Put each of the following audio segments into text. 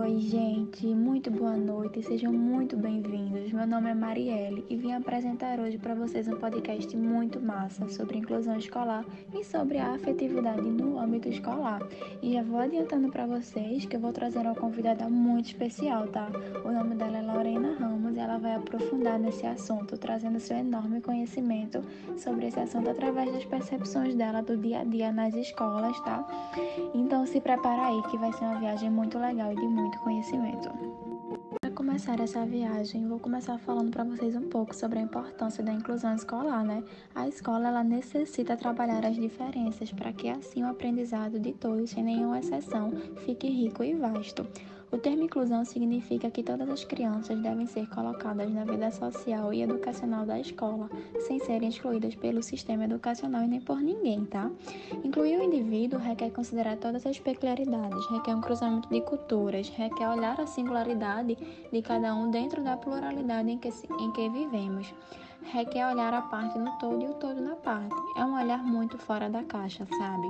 oi, gente. Muito boa noite. Sejam muito bem-vindos. Meu nome é Marielle e vim apresentar hoje para vocês um podcast muito massa sobre inclusão escolar e sobre a afetividade no âmbito escolar. E já vou adiantando para vocês que eu vou trazer uma convidada muito especial, tá? O nome dela é Lorena Ramos e ela vai aprofundar nesse assunto, trazendo seu enorme conhecimento sobre esse assunto através das percepções dela do dia a dia nas escolas, tá? Então se prepara aí que vai ser uma viagem muito legal e de muito conhecimento. Para começar essa viagem, vou começar falando para vocês um pouco sobre a importância da inclusão escolar, né? A escola ela necessita trabalhar as diferenças para que assim o aprendizado de todos, sem nenhuma exceção, fique rico e vasto. O termo inclusão significa que todas as crianças devem ser colocadas na vida social e educacional da escola, sem serem excluídas pelo sistema educacional e nem por ninguém, tá? Incluir o indivíduo requer considerar todas as peculiaridades, requer um cruzamento de culturas, requer olhar a singularidade de cada um dentro da pluralidade em que, em que vivemos requer olhar a parte no todo e o todo na parte. É um olhar muito fora da caixa, sabe?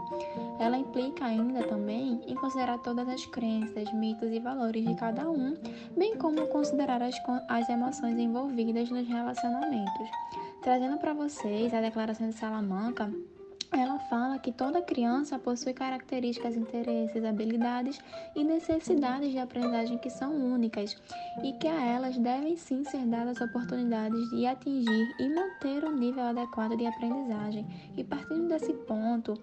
Ela implica ainda também em considerar todas as crenças, mitos e valores de cada um, bem como considerar as, as emoções envolvidas nos relacionamentos. Trazendo para vocês a Declaração de Salamanca, ela fala que toda criança possui características, interesses, habilidades e necessidades de aprendizagem que são únicas e que a elas devem sim ser dadas oportunidades de atingir e manter o nível adequado de aprendizagem. E partindo desse ponto,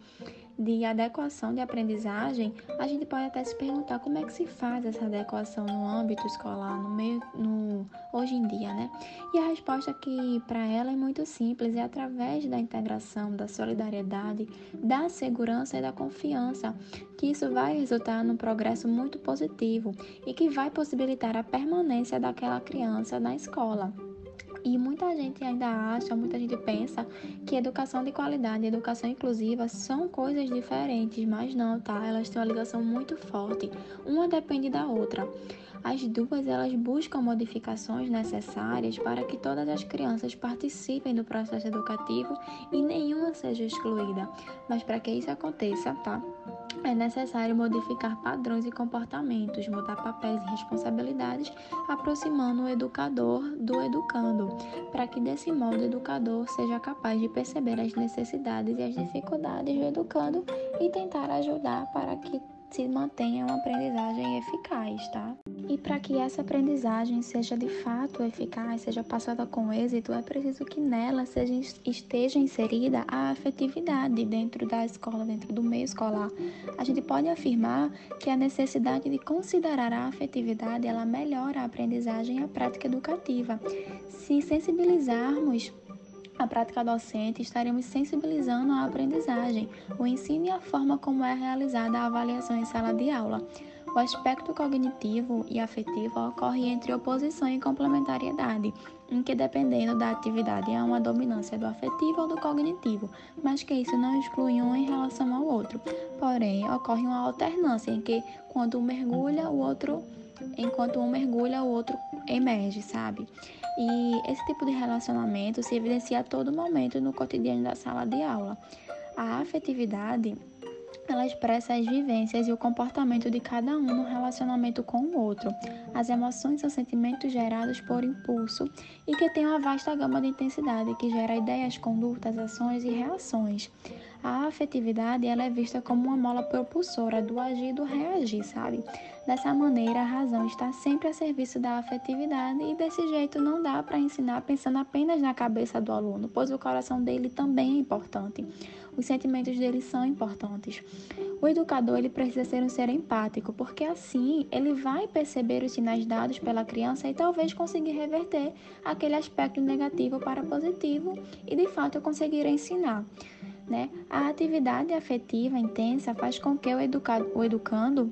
de adequação de aprendizagem, a gente pode até se perguntar como é que se faz essa adequação no âmbito escolar, no meio, no, hoje em dia, né? E a resposta que para ela é muito simples, é através da integração, da solidariedade, da segurança e da confiança, que isso vai resultar num progresso muito positivo e que vai possibilitar a permanência daquela criança na escola. E muita gente ainda acha, muita gente pensa que educação de qualidade e educação inclusiva são coisas diferentes, mas não, tá? Elas têm uma ligação muito forte. Uma depende da outra. As duas elas buscam modificações necessárias para que todas as crianças participem do processo educativo e nenhuma seja excluída. Mas para que isso aconteça, tá? É necessário modificar padrões e comportamentos, mudar papéis e responsabilidades, aproximando o educador do educando, para que desse modo o educador seja capaz de perceber as necessidades e as dificuldades do educando e tentar ajudar para que se mantenha uma aprendizagem eficaz, tá? E para que essa aprendizagem seja de fato eficaz, seja passada com êxito, é preciso que nela seja, esteja inserida a afetividade dentro da escola, dentro do meio escolar. A gente pode afirmar que a necessidade de considerar a afetividade ela melhora a aprendizagem e a prática educativa. Se sensibilizarmos a prática docente, estaremos sensibilizando a aprendizagem, o ensino e a forma como é realizada a avaliação em sala de aula. O aspecto cognitivo e afetivo ocorre entre oposição e complementariedade, em que, dependendo da atividade, há uma dominância do afetivo ou do cognitivo, mas que isso não exclui um em relação ao outro. Porém, ocorre uma alternância em que, quando um mergulha, o outro, enquanto um mergulha, o outro emerge, sabe? E esse tipo de relacionamento se evidencia a todo momento no cotidiano da sala de aula. A afetividade ela expressa as vivências e o comportamento de cada um no relacionamento com o outro. As emoções são sentimentos gerados por impulso e que têm uma vasta gama de intensidade que gera ideias, condutas, ações e reações. A afetividade ela é vista como uma mola propulsora do agir e do reagir, sabe? Dessa maneira, a razão está sempre a serviço da afetividade e desse jeito não dá para ensinar pensando apenas na cabeça do aluno, pois o coração dele também é importante os sentimentos dele são importantes. O educador ele precisa ser um ser empático, porque assim ele vai perceber os sinais dados pela criança e talvez conseguir reverter aquele aspecto negativo para positivo e de fato conseguir ensinar. Né? A atividade afetiva intensa faz com que o, educado, o educando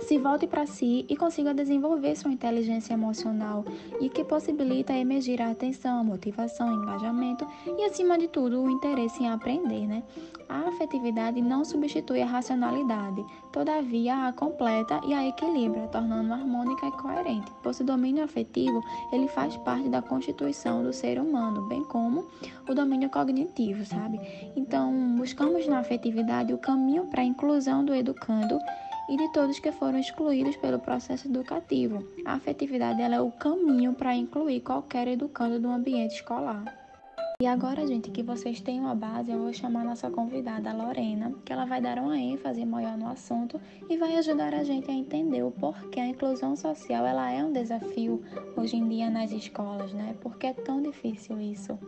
se volte para si e consiga desenvolver sua inteligência emocional e que possibilita emergir a atenção, a motivação, engajamento e, acima de tudo, o interesse em aprender. Né? A afetividade não substitui a racionalidade, todavia a completa e a equilibra, tornando harmônica e coerente, pois o domínio afetivo ele faz parte da constituição do ser humano, bem como o domínio cognitivo, sabe? Então, buscamos na afetividade o caminho para a inclusão do educando e de todos que foram excluídos pelo processo educativo. A afetividade é o caminho para incluir qualquer educando no ambiente escolar. E agora, gente, que vocês têm uma base, eu vou chamar nossa convidada, Lorena, que ela vai dar uma ênfase maior no assunto e vai ajudar a gente a entender o porquê a inclusão social ela é um desafio hoje em dia nas escolas, né? Por que é tão difícil isso?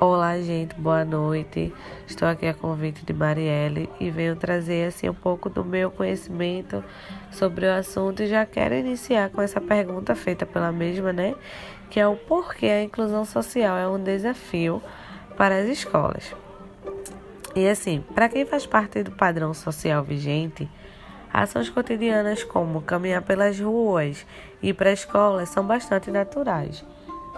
Olá, gente, boa noite. Estou aqui a convite de Marielle e venho trazer assim um pouco do meu conhecimento sobre o assunto e já quero iniciar com essa pergunta feita pela mesma, né? Que é o porquê a inclusão social é um desafio para as escolas. E assim, para quem faz parte do padrão social vigente, ações cotidianas como caminhar pelas ruas e ir para a escola são bastante naturais.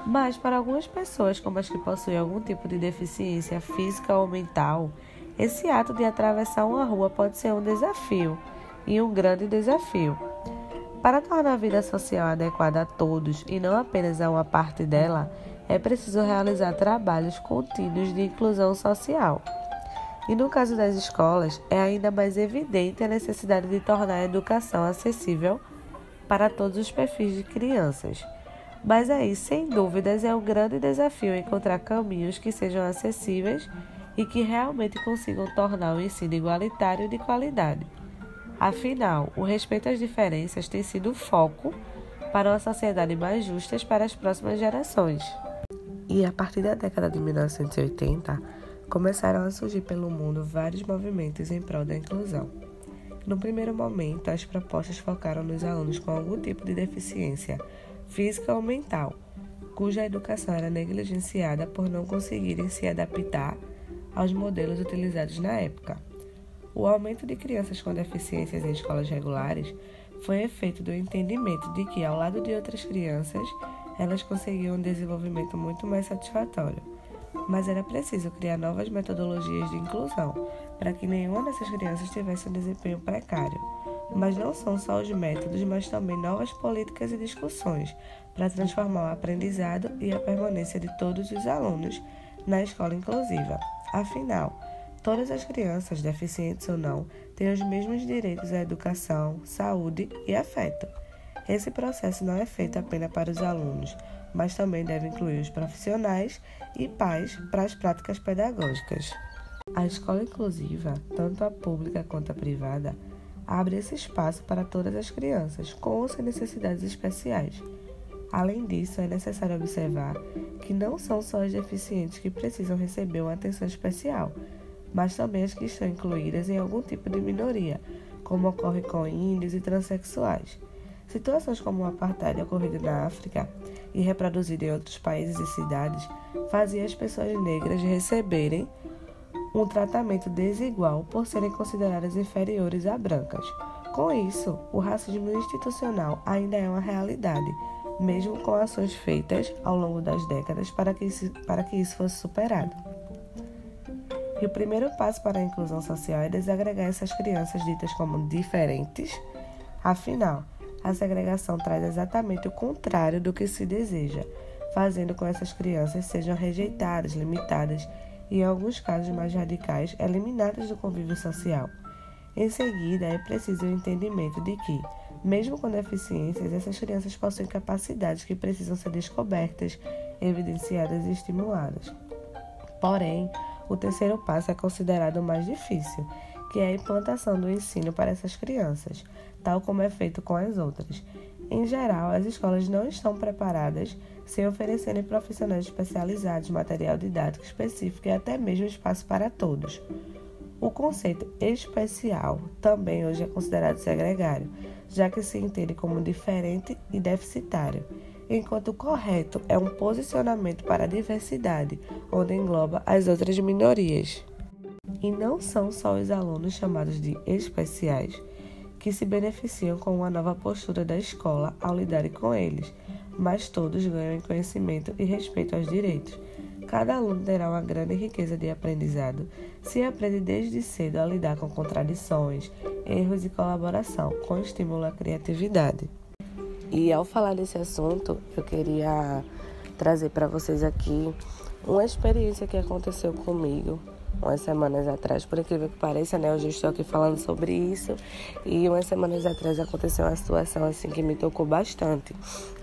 Mas para algumas pessoas, como as que possuem algum tipo de deficiência física ou mental, esse ato de atravessar uma rua pode ser um desafio e um grande desafio. Para tornar a vida social adequada a todos e não apenas a uma parte dela, é preciso realizar trabalhos contínuos de inclusão social. E no caso das escolas, é ainda mais evidente a necessidade de tornar a educação acessível para todos os perfis de crianças. Mas aí, sem dúvidas, é um grande desafio encontrar caminhos que sejam acessíveis e que realmente consigam tornar o ensino igualitário de qualidade. Afinal, o respeito às diferenças tem sido o foco para uma sociedade mais justa para as próximas gerações. E a partir da década de 1980, começaram a surgir pelo mundo vários movimentos em prol da inclusão. No primeiro momento, as propostas focaram nos alunos com algum tipo de deficiência física ou mental, cuja educação era negligenciada por não conseguirem se adaptar aos modelos utilizados na época. O aumento de crianças com deficiências em escolas regulares foi efeito do entendimento de que, ao lado de outras crianças, elas conseguiam um desenvolvimento muito mais satisfatório. Mas era preciso criar novas metodologias de inclusão para que nenhuma dessas crianças tivesse um desempenho precário. Mas não são só os métodos, mas também novas políticas e discussões para transformar o aprendizado e a permanência de todos os alunos na escola inclusiva. Afinal, todas as crianças, deficientes ou não, têm os mesmos direitos à educação, saúde e afeto. Esse processo não é feito apenas para os alunos, mas também deve incluir os profissionais e pais para as práticas pedagógicas. A escola inclusiva, tanto a pública quanto a privada, abre esse espaço para todas as crianças com ou sem necessidades especiais. Além disso, é necessário observar que não são só as deficientes que precisam receber uma atenção especial, mas também as que estão incluídas em algum tipo de minoria, como ocorre com índios e transexuais. Situações como o apartheid ocorrido na África e reproduzido em outros países e cidades faziam as pessoas negras receberem um tratamento desigual por serem consideradas inferiores a brancas. Com isso, o racismo institucional ainda é uma realidade, mesmo com ações feitas ao longo das décadas para que isso, para que isso fosse superado. E o primeiro passo para a inclusão social é desagregar essas crianças ditas como diferentes. Afinal, a segregação traz exatamente o contrário do que se deseja, fazendo com que essas crianças sejam rejeitadas, limitadas e, em alguns casos mais radicais, eliminadas do convívio social. Em seguida, é preciso o entendimento de que, mesmo com deficiências, essas crianças possuem capacidades que precisam ser descobertas, evidenciadas e estimuladas. Porém, o terceiro passo é considerado o mais difícil, que é a implantação do ensino para essas crianças, tal como é feito com as outras. Em geral, as escolas não estão preparadas sem oferecerem profissionais especializados, material didático específico e até mesmo espaço para todos. O conceito especial também hoje é considerado segregário, já que se entende como diferente e deficitário, enquanto o correto é um posicionamento para a diversidade, onde engloba as outras minorias. E não são só os alunos chamados de especiais que se beneficiam com uma nova postura da escola ao lidar com eles, mas todos ganham em conhecimento e respeito aos direitos. Cada aluno terá uma grande riqueza de aprendizado se aprende desde cedo a lidar com contradições, erros e colaboração, com estímulo à criatividade. E ao falar desse assunto, eu queria trazer para vocês aqui uma experiência que aconteceu comigo umas semanas atrás, por incrível que pareça, né? Hoje eu estou aqui falando sobre isso e umas semanas atrás aconteceu uma situação assim que me tocou bastante.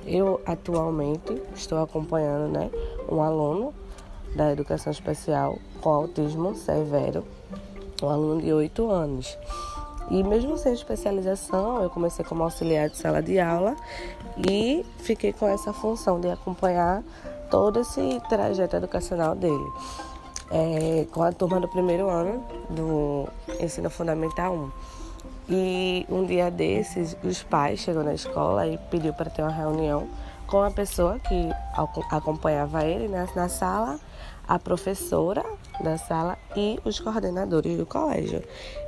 Eu atualmente estou acompanhando, né, um aluno da educação especial com autismo severo, um aluno de 8 anos. E mesmo sem especialização, eu comecei como auxiliar de sala de aula e fiquei com essa função de acompanhar todo esse trajeto educacional dele. É, com a turma do primeiro ano do ensino fundamental 1. E um dia desses, os pais chegou na escola e pediu para ter uma reunião com a pessoa que acompanhava ele na sala a professora da sala e os coordenadores do colégio.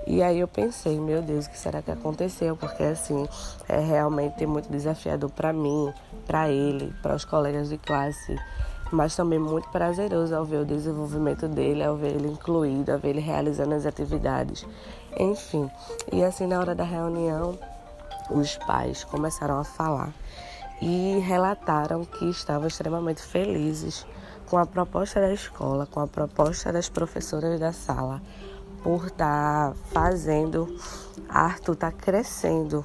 E aí eu pensei, meu Deus, o que será que aconteceu? Porque assim, é realmente muito desafiador para mim, para ele, para os colegas de classe, mas também muito prazeroso ao ver o desenvolvimento dele, ao ver ele incluído, ao ver ele realizando as atividades. Enfim, e assim na hora da reunião, os pais começaram a falar e relataram que estavam extremamente felizes com a proposta da escola, com a proposta das professoras da sala, por estar tá fazendo Arthur estar tá crescendo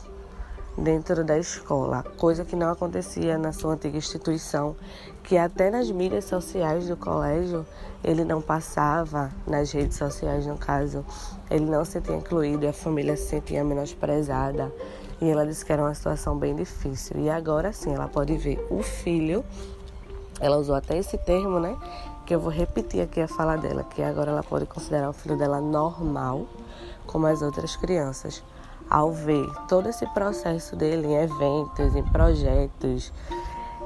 dentro da escola, coisa que não acontecia na sua antiga instituição, que até nas mídias sociais do colégio ele não passava, nas redes sociais no caso, ele não se sentia incluído e a família se sentia menosprezada. E ela disse que era uma situação bem difícil. E agora sim, ela pode ver o filho ela usou até esse termo, né? Que eu vou repetir aqui a fala dela, que agora ela pode considerar o filho dela normal, como as outras crianças. Ao ver todo esse processo dele em eventos, em projetos,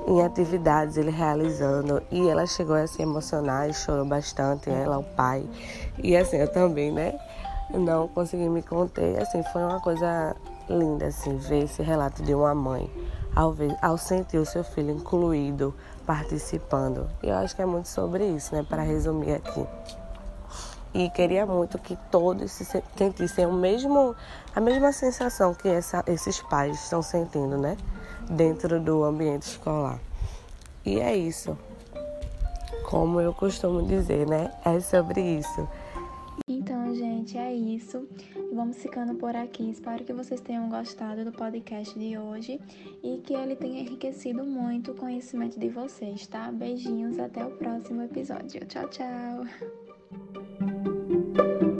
em atividades, ele realizando, e ela chegou a se emocionar e chorou bastante, ela, o pai. E assim, eu também, né? Não consegui me conter, assim, foi uma coisa linda, assim, ver esse relato de uma mãe ao, ver, ao sentir o seu filho incluído, participando. E eu acho que é muito sobre isso, né? Para resumir aqui. E queria muito que todos se sentissem o mesmo, a mesma sensação que essa, esses pais estão sentindo, né? Dentro do ambiente escolar. E é isso. Como eu costumo dizer, né? É sobre isso. Então, gente, é isso. Vamos ficando por aqui. Espero que vocês tenham gostado do podcast de hoje e que ele tenha enriquecido muito o conhecimento de vocês, tá? Beijinhos, até o próximo episódio. Tchau, tchau! Thank you.